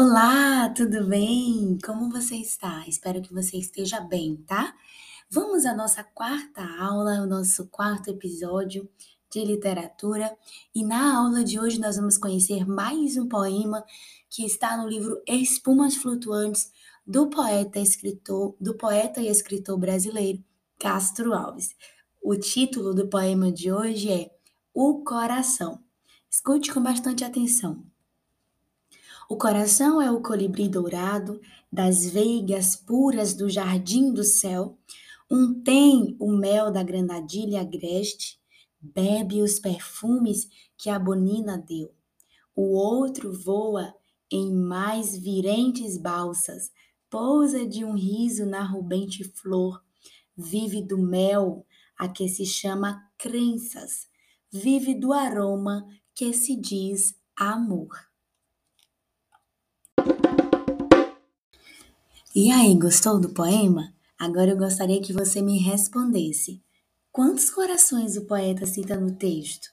Olá, tudo bem? Como você está? Espero que você esteja bem, tá? Vamos à nossa quarta aula, o nosso quarto episódio de literatura. E na aula de hoje nós vamos conhecer mais um poema que está no livro Espumas Flutuantes do poeta, escritor, do poeta e escritor brasileiro Castro Alves. O título do poema de hoje é O Coração. Escute com bastante atenção. O coração é o colibri dourado das veigas puras do jardim do céu. Um tem o mel da granadilha agreste, bebe os perfumes que a bonina deu. O outro voa em mais virentes balsas, pousa de um riso na rubente flor, vive do mel a que se chama crenças, vive do aroma que se diz amor. E aí, gostou do poema? Agora eu gostaria que você me respondesse. Quantos corações o poeta cita no texto?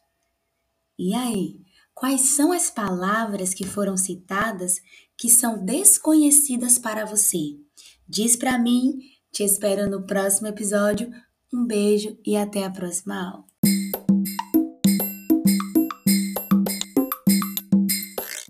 E aí, quais são as palavras que foram citadas que são desconhecidas para você? Diz para mim, te espero no próximo episódio. Um beijo e até a próxima aula.